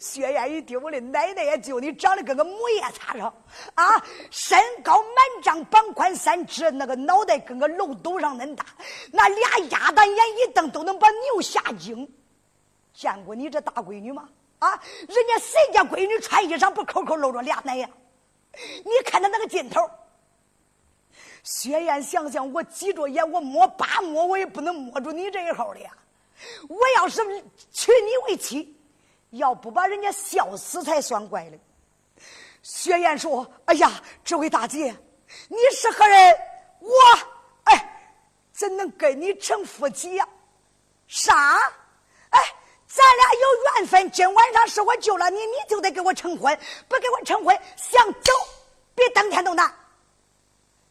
薛燕一听，我的奶奶也，就你长得跟个母夜叉上啊，身高满丈，膀宽三尺，那个脑袋跟个漏斗上恁大，那俩鸭蛋眼一瞪都能把牛吓惊。见过你这大闺女吗？啊，人家谁家闺女穿衣裳不扣扣露着俩奶呀？你看他那个劲头。薛燕想想，我挤着眼，我摸八摸，我也不能摸住你这一号的呀。我要是娶你为妻，要不把人家笑死才算怪嘞。薛燕说：“哎呀，这位大姐，你是何人？我哎，怎能跟你成夫妻呀？啥？哎，咱俩有缘分。今晚上是我救了你，你就得给我成婚。不给我成婚，想走比登天都难。”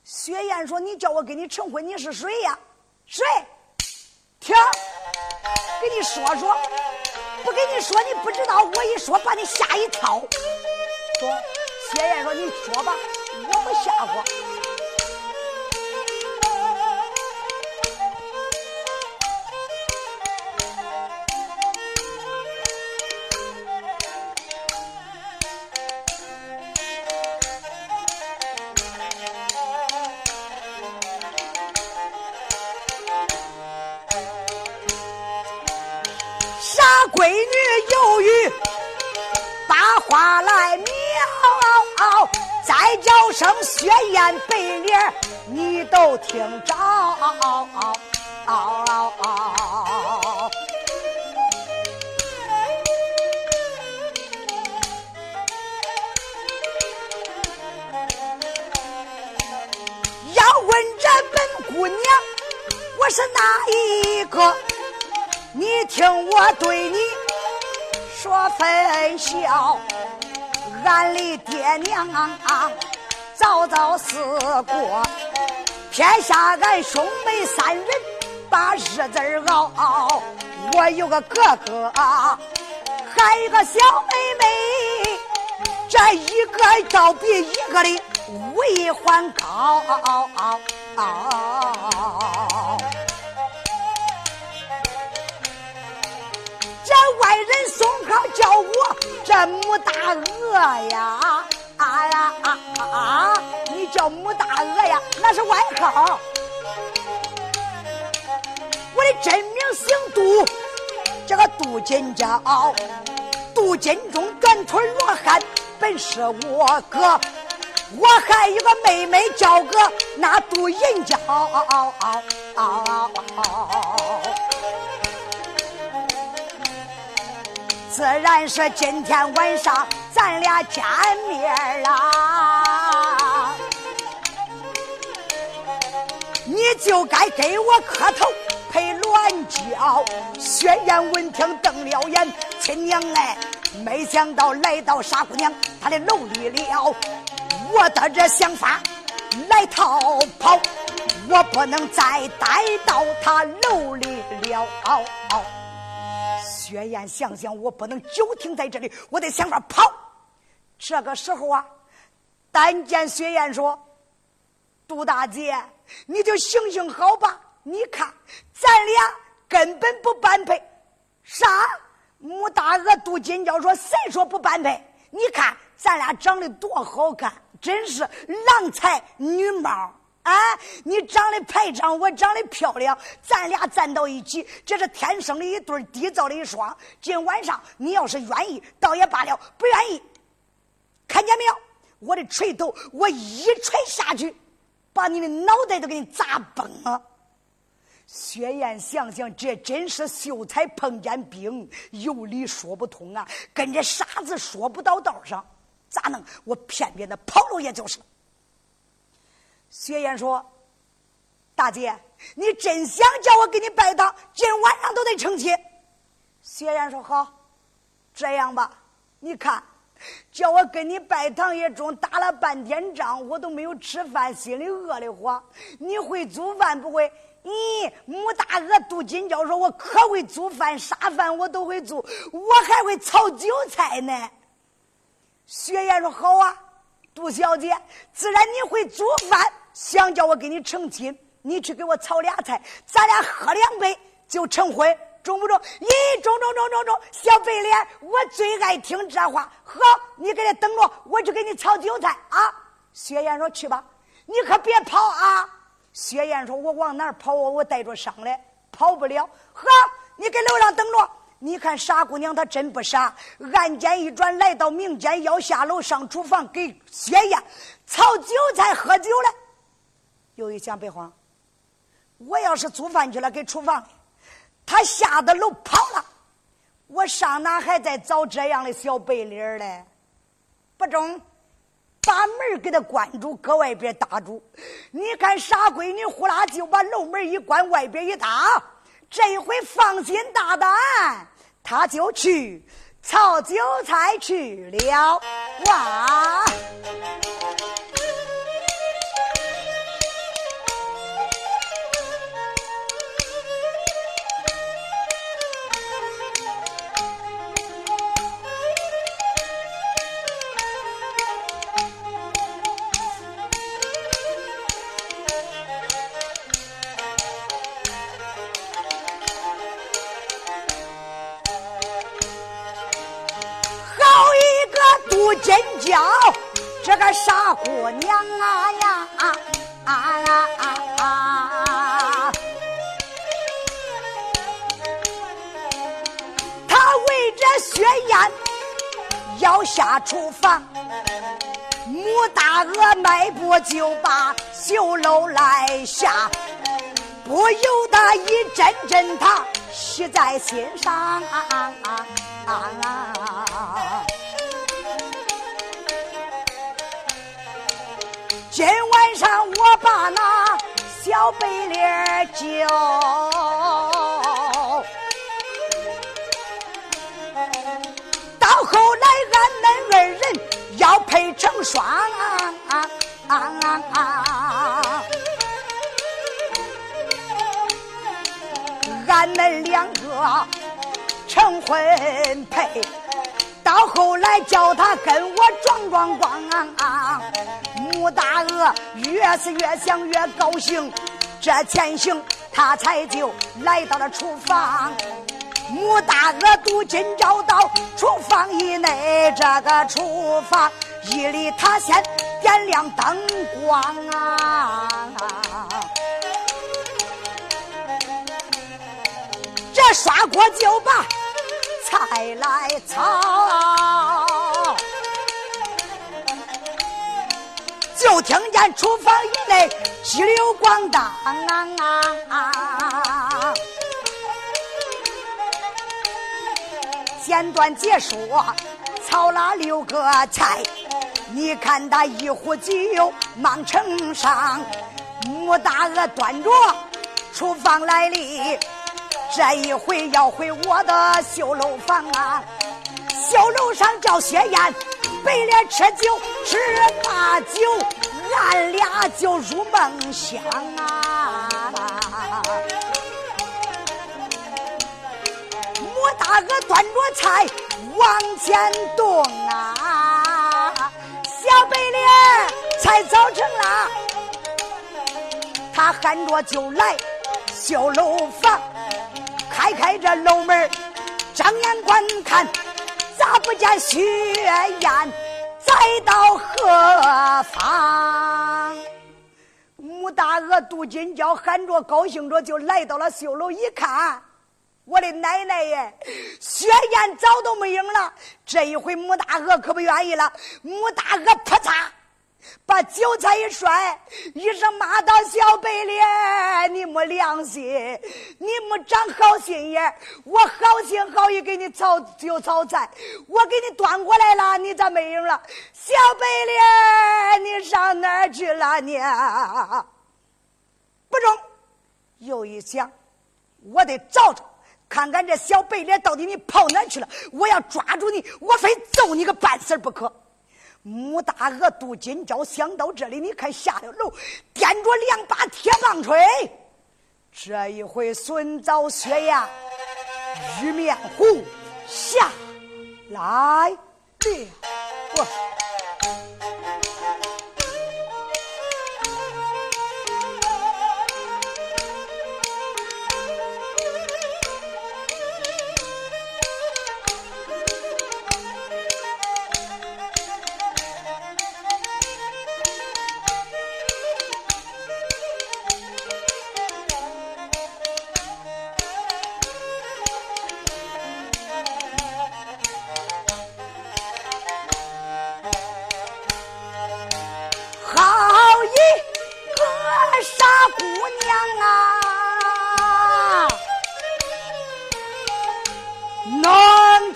薛燕说：“你叫我跟你成婚，你是谁呀？谁？听，给你说说，不跟你说你不知道。我一说把你吓一跳。说，薛燕说：你说吧，我不吓过。”听着。要问这本姑娘，我是哪一个？你听我对你说分晓，俺的爹娘啊。早早死过，天下俺兄妹三人把日子熬。我有个哥哥，还有个小妹妹，这一个倒比一个的武艺还高。这外人送口叫我这母大鹅呀。啊呀啊啊！你叫母大鹅呀，那是外号。我的真名姓杜，这个杜金娇，杜金忠短腿罗汉，本是我哥。我还有个妹妹叫个那杜银娇，自然是今天晚上。咱俩见面啦，你就该给我磕头配銮轿。薛燕闻听瞪了眼，亲娘哎，没想到来到傻姑娘她的楼里了。我的这想法来逃跑，我不能再待到她楼里了。薛燕想想，我不能久停在这里，我得想法跑。这个时候啊，但见薛燕说：“杜大姐，你就行行好吧。你看，咱俩根本不般配。啥？穆大鹅、杜金娇说：谁说不般配？你看咱俩长得多好看，真是郎才女貌啊！你长得排场，我长得漂亮，咱俩站到一起，这是天生的一对，地造的一双。今晚上你要是愿意，倒也罢了；不愿意。”看见没有？我的锤头，我一锤下去，把你的脑袋都给你砸崩了。薛燕想想，这真是秀才碰见兵，有理说不通啊！跟这傻子说不到道上，咋弄？我偏偏的跑了，也就是。薛燕说：“大姐，你真想叫我给你拜堂，今晚上都得成亲。”薛燕说：“好，这样吧，你看。”叫我跟你拜堂也中，打了半天仗，我都没有吃饭，心里饿得慌。你会煮饭不会？咦，母大鹅杜金娇说：“我可会煮饭，啥饭我都会做，我还会炒韭菜呢。”雪雁说：“好啊，杜小姐，自然你会煮饭，想叫我给你成亲，你去给我炒俩菜，咱俩喝两杯就成婚，中不中？咦，中中中中中！小白脸，我最爱听这话。好，你搁这等着，我去给你炒韭菜啊！薛燕说：“去吧，你可别跑啊！”薛燕说：“我往哪儿跑？我我带着伤来，跑不了。好，你搁楼上等着。你看傻姑娘她真不傻，案件一转，来到民间，要下楼上厨房给薛燕炒韭菜喝酒了。又一想，别慌。”我要是做饭去了，给厨房，他下的楼跑了，我上哪还在找这样的小白脸嘞？不中，把门给他关住，搁外边打住。你看傻闺女呼啦就把楼门一关，外边一打，这回放心大胆，他就去炒韭菜去了。哇！姑娘啊呀啊啊啊！她围着薛燕要下厨房，穆大鹅迈步就把绣楼来下，不由得一阵阵他喜在心上。啊我把那小白脸叫，到后来俺们二人要配成双，俺们两个成婚配。到后来叫他跟我装装光，穆大鹅越是越想越高兴，这前行他才就来到了厨房。穆大鹅独今找到厨房以内，这个厨房一里他先点亮灯光啊，这刷锅就把。菜来炒，就听见厨房以内激流咣当啊！啊简短结束，炒了六个菜，你看他一壶酒忙盛上，穆大鹅端着厨房来哩。这一回要回我的绣楼房啊！绣楼上叫薛燕，白脸吃酒，吃大酒，俺俩就入梦乡啊！穆大哥端着菜往前动啊，小白脸菜早成了，他喊着就来修楼房。开开这楼门，张眼观看，咋不见雪燕再到何方？穆大鹅杜金娇喊着高兴着就来到了绣楼，一看，我的奶奶耶，雪燕早都没影了。这一回穆大鹅可不愿意了，穆大鹅扑嚓。把韭菜一摔，一声骂道：“小白脸，你没良心，你没长好心眼我好心好意给你炒就炒菜，我给你端过来了，你咋没影了？小白脸，你上哪儿去了你？不中！又一想，我得找找，看看这小白脸到底你跑哪去了？我要抓住你，我非揍你个半死不可！”穆大鹅杜金娇想到这里，你看下了楼，掂着两把铁棒槌，这一回孙早雪呀，玉面虎下来。了，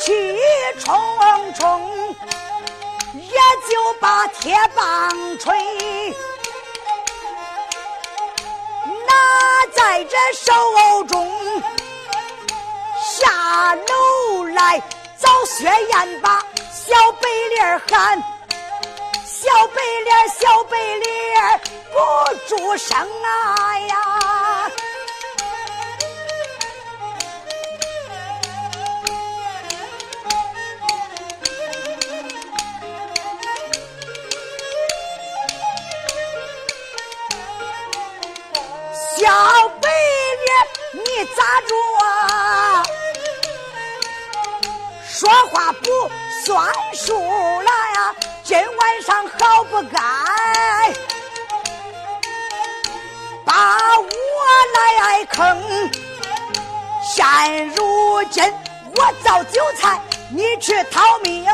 气。冲冲，也就把铁棒锤拿在这手中，下楼来找薛燕，把小白脸喊，小白脸，小白脸不住声啊呀！话不算数了呀！今晚上好不该把我来坑。现如今我遭韭菜，你去逃命。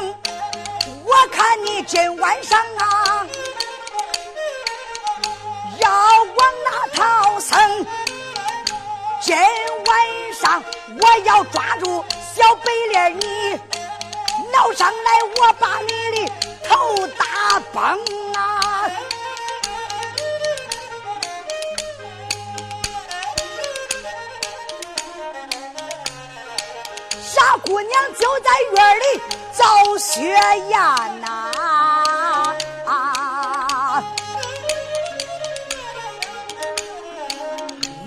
我看你今晚上啊！要往哪逃生？今晚上我要抓住小白脸，你闹上来，我把你的头打崩啊！傻姑娘就在院里找雪雁呐、啊！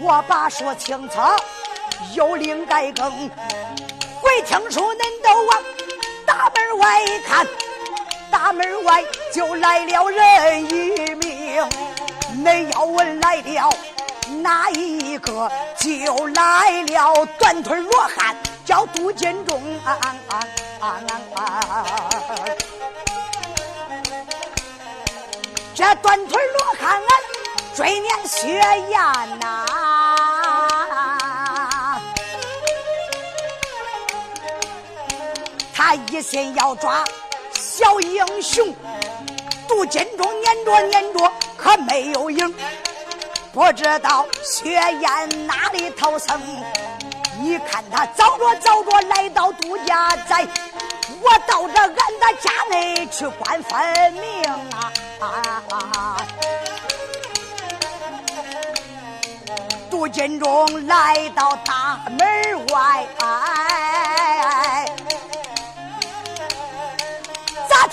我把说清楚，有令改更。没听书，恁都往大门外看，大门外就来了人一名。恁要问来了哪一个，就来了短腿罗汉，叫杜金忠。啊啊啊啊啊！这短腿罗汉俺追撵薛燕呐、一心要抓小英雄，杜金忠撵着撵着可没有影，不知道雪燕哪里逃生。你看他走着走着来到杜家寨，我到这俺的家内去观分明啊！啊杜金忠来到大门外，哎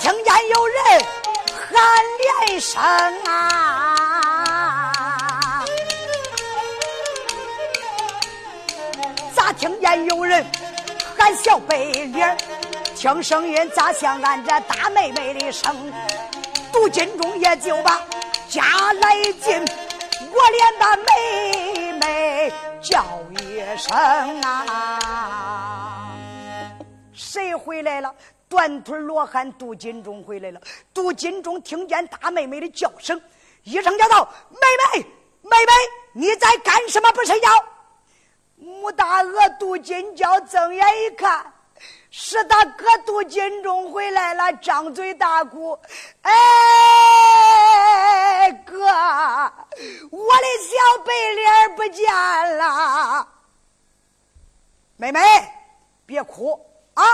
听见有人喊连声啊？咋听见有人喊小白脸？听声音咋像俺这大妹妹的声？杜金忠也就把家来进，我连那妹妹叫一声啊！谁回来了？短腿罗汉杜金忠回来了。杜金忠听见大妹妹的叫声，一声叫道：“妹妹，妹妹，你在干什么？不睡觉？”穆大鹅杜金娇睁眼一看，是他哥杜金忠回来了，张嘴大哭：“哎，哥，我的小白脸不见了！”妹妹，别哭啊！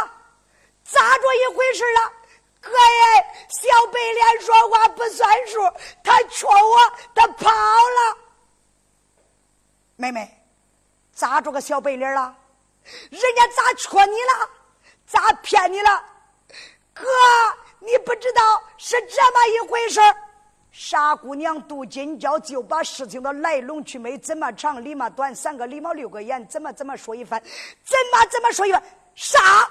咋着一回事了？哥呀，小白脸说话不算数，他戳我，他跑了。妹妹。咋着个小白脸了？人家咋戳你了？咋骗你了？哥，你不知道是这么一回事傻姑娘杜金娇就把事情的来龙去脉怎么长、里么短、三个礼貌六个言，怎么怎么说一番，怎么怎么说一番。傻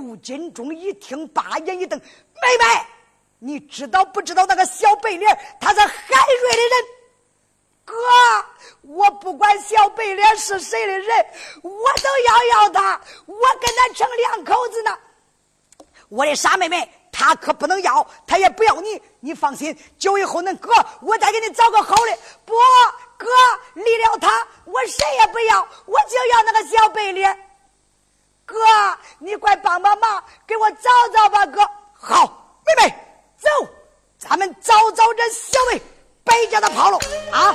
杜金忠一听，把眼一瞪：“妹妹，你知道不知道那个小白脸他是海瑞的人？”哥，我不管小白脸是谁的人，我都要要他，我跟他成两口子呢。我的傻妹妹，他可不能要，他也不要你。你放心，久以后恁哥，我再给你找个好的。不，哥离了他，我谁也不要，我就要那个小白脸。哥，你快帮帮忙，给我找找吧，哥。好，妹妹，走，咱们找找这小魏白家的跑了啊！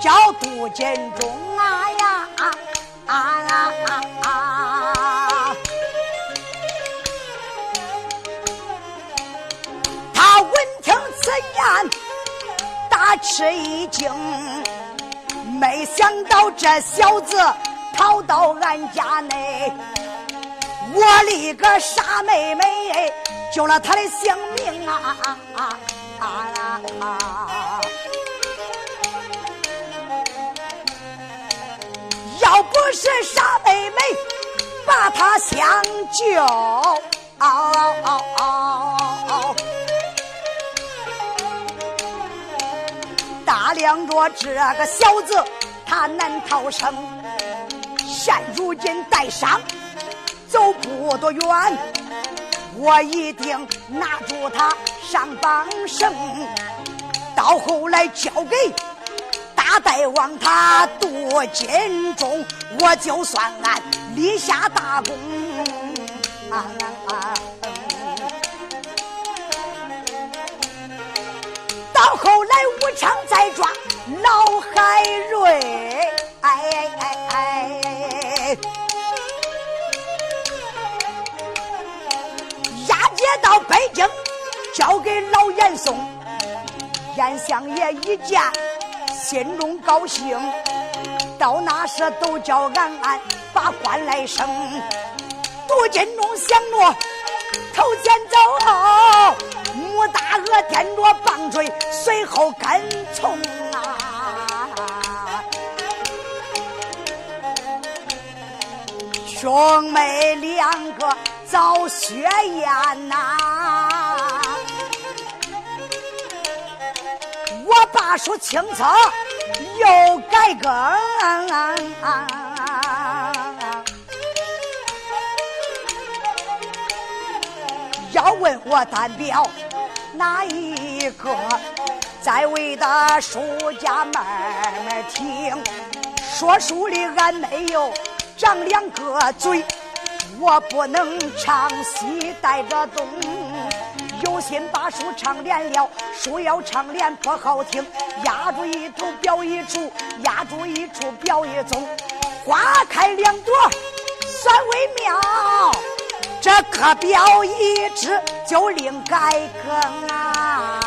叫杜金忠啊呀啊啊啊啊啊！他闻听此言，大吃一惊，没想到这小子逃到俺家内，我的个傻妹妹，救了他的性命啊啊啊啊是傻妹妹把他相救，打量着这个小子他难逃生。现如今带伤走不多远，我一定拿住他上绑绳，到后来交给。大大王他多金钟，我就算俺立下大功。到后来武昌再抓老海瑞，押解到北京，交给老严嵩，严相爷一见。心中高兴，到那时都叫俺俺把官来升。杜金忠想着，头前走，穆大娥掂着棒槌，随后跟从啊。兄妹两个遭血淹呐。我把书清册又改更，要问我单表哪一个，在位的书家慢慢听。说书的俺没有长两个嘴，我不能唱戏带着东。有心把书唱连了，书要唱连不好听。压住一头表一处，压住一处表一宗。花开两朵算为妙，这个表一支就另改更啊。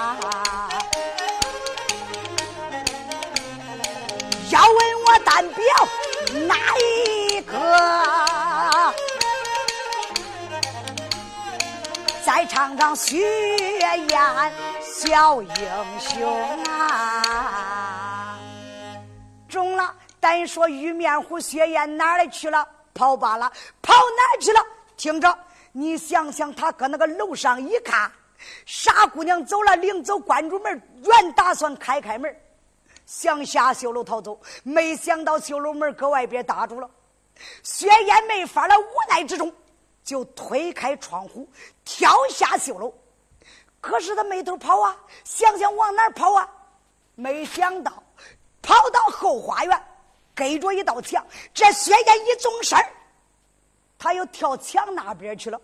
要问我单表哪一个？再唱唱雪雁小英雄啊！中了，单说玉面虎雪雁哪里去了？跑罢了，跑哪去了？听着，你想想，他搁那个楼上一看，傻姑娘走了，临走关住门，原打算开开门，想下绣楼逃走，没想到绣楼门搁外边搭住了，雪雁没法了，无奈之中。就推开窗户，跳下绣楼。可是他没头跑啊，想想往哪儿跑啊？没想到跑到后花园，隔着一道墙。这薛燕一纵身他又跳墙那边去了。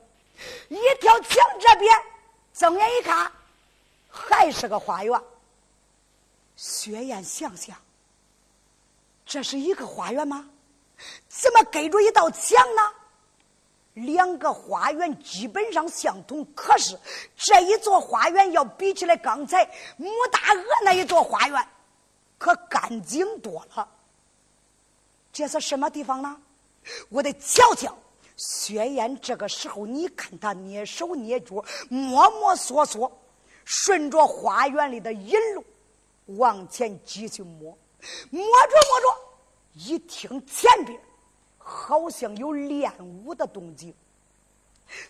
一跳墙这边，睁眼一看，还是个花园。薛燕想想，这是一个花园吗？怎么隔着一道墙呢？两个花园基本上相同，可是这一座花园要比起来刚才穆大鹅那一座花园，可干净多了。这是什么地方呢？我得瞧瞧。薛燕这个时候，你看他蹑手蹑脚，摸摸索索，顺着花园里的引路往前继续摸，摸着摸着，一听前边。好像有练武的动静。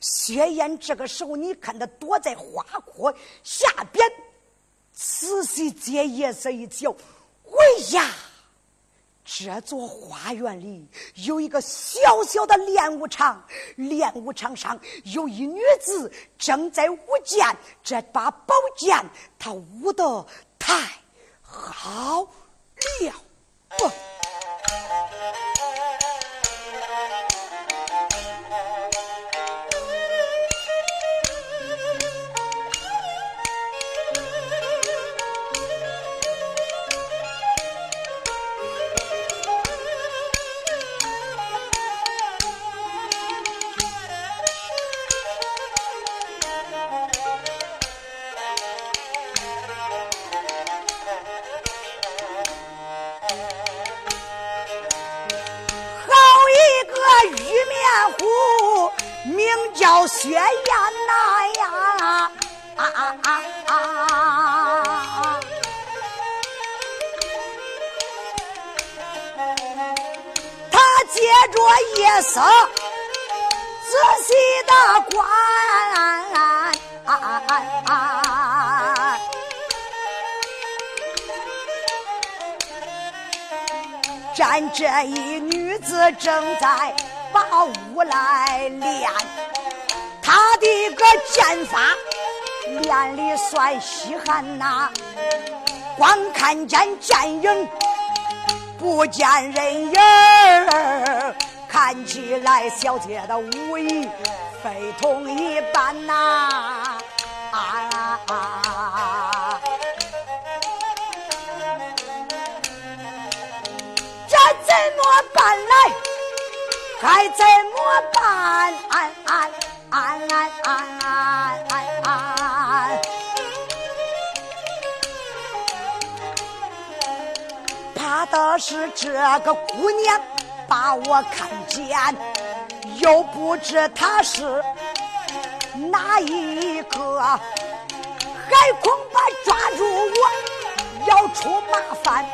薛燕这个时候，你看他躲在花棵下边，仔细借夜色一瞧，哎呀，这座花园里有一个小小的练武场，练武场上有一女子正在舞剑，这把宝剑她舞得太好了。这一女子正在把武来练，她的个剑法练的算稀罕呐，光看见剑影不见人影儿，看起来小姐的武艺非同一般呐。啊！办来？该怎么办？怕的是这个姑娘把我看见，又不知她是。哪一个还恐怕抓住我要出麻烦？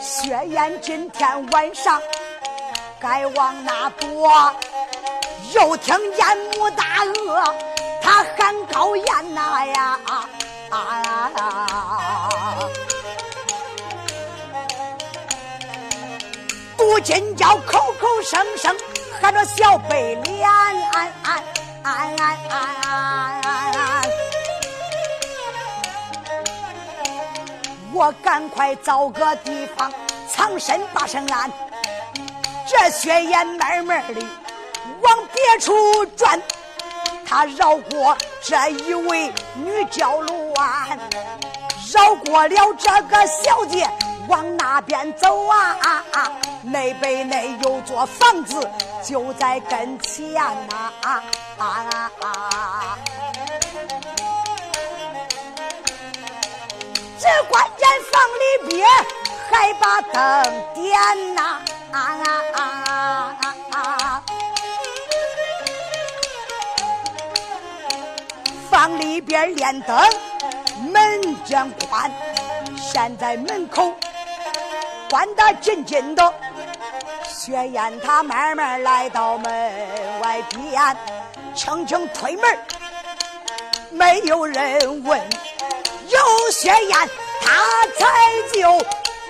薛燕今天晚上该往哪躲？又听见穆大鹅他喊高言呐呀啊啊啊！杜金娇口口声声喊着小白脸。安安安我赶快找个地方藏身把身安。这薛燕慢慢的往别处转，他绕过这一位女娇鸾，绕过了这个小姐，往那边走啊啊啊！那边那有座房子就在跟前呐啊！啊啊！这关键房里边还把灯点呐！啊啊啊啊！房里边连灯，门将关，现在门口关得紧紧的。薛燕她慢慢来到门外边。轻轻推门，没有人问。有雪雁，他才就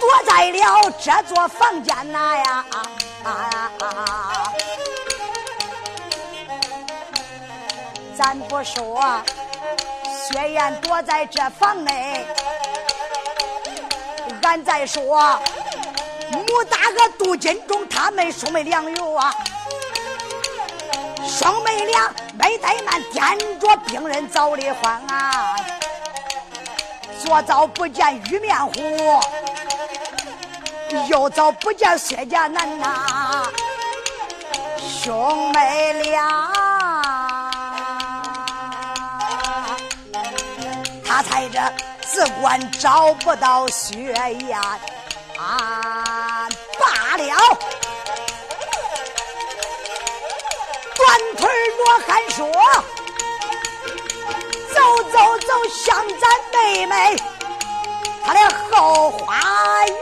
躲在了这座房间呐呀啊啊啊！咱不说薛燕躲在这房内，俺再说穆大哥杜金忠他们兄妹两有啊。兄妹俩没怠慢，掂着病人早的慌啊！左早不见玉面虎，右早不见薛家男呐，兄妹俩，他猜着只管找不到薛燕啊，罢了。短腿罗汉说：“走走走，向咱妹妹她的后花园。”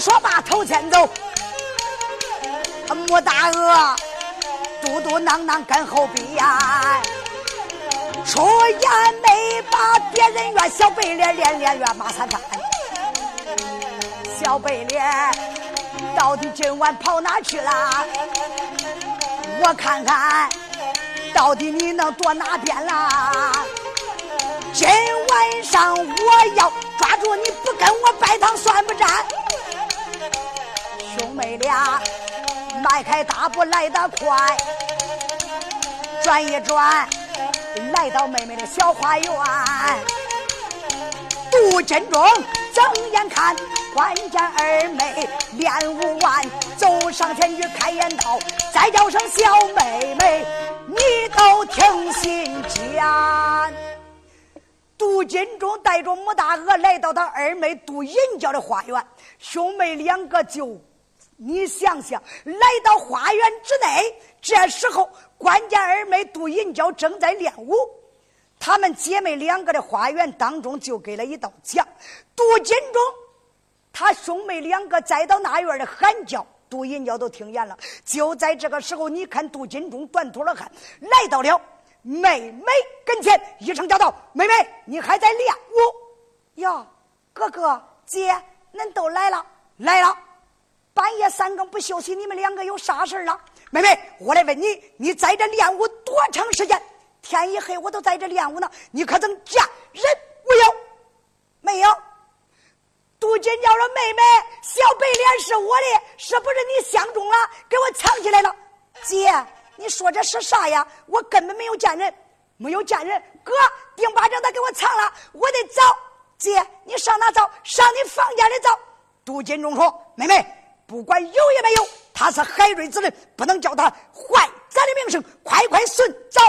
说罢，头前走。我大鹅嘟嘟囔囔跟后边，出言没把别人怨，小白脸连连怨马三山。小白脸到底今晚跑哪去了？我看看，到底你能躲哪边啦？今晚上我要抓住你，不跟我拜堂算不沾。兄妹俩迈开大步来得快，转一转来到妹妹的小花园。杜真中睁眼看，关见二妹练武完，走上前去开言道：“再叫声小妹妹，你都听信讲。”杜金忠带着穆大娥来到他二妹杜银娇的花园，兄妹两个就，你想想，来到花园之内，这时候关键二妹杜银娇正在练武。她们姐妹两个的花园当中就给了一道墙。杜金忠，他兄妹两个再到那院的喊叫，杜银娇都听见了。就在这个时候，你看杜金忠断脱了汗，来到了。妹妹跟前一声叫道：“妹妹，你还在练武？哟，哥哥姐，恁都来了，来了。半夜三更不休息，你们两个有啥事了？妹妹，我来问你，你在这练武多长时间？天一黑，我都在这练武呢。你可曾见人没有？没有。杜金娇说：“妹妹，小白脸是我的，是不是你相中了，给我藏起来了？姐。”你说这是啥呀？我根本没有见人，没有见人。哥，丁巴掌他给我藏了，我得找。姐，你上哪找？上你房间里找。杜金忠说：“妹妹，不管有也没有，他是海瑞之人，不能叫他坏咱的名声。快快顺找。”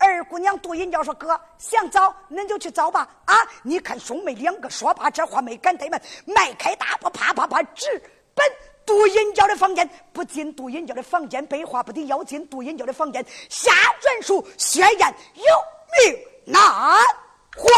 二姑娘杜银娇说：“哥，想找，恁就去找吧。啊，你看兄妹两个说罢这话，没敢怠慢，迈开大步，啪啪啪直奔。”杜银娇的房间不进，杜银娇的房间被话不得要进。杜银娇的房间下转书，宣言有命难活。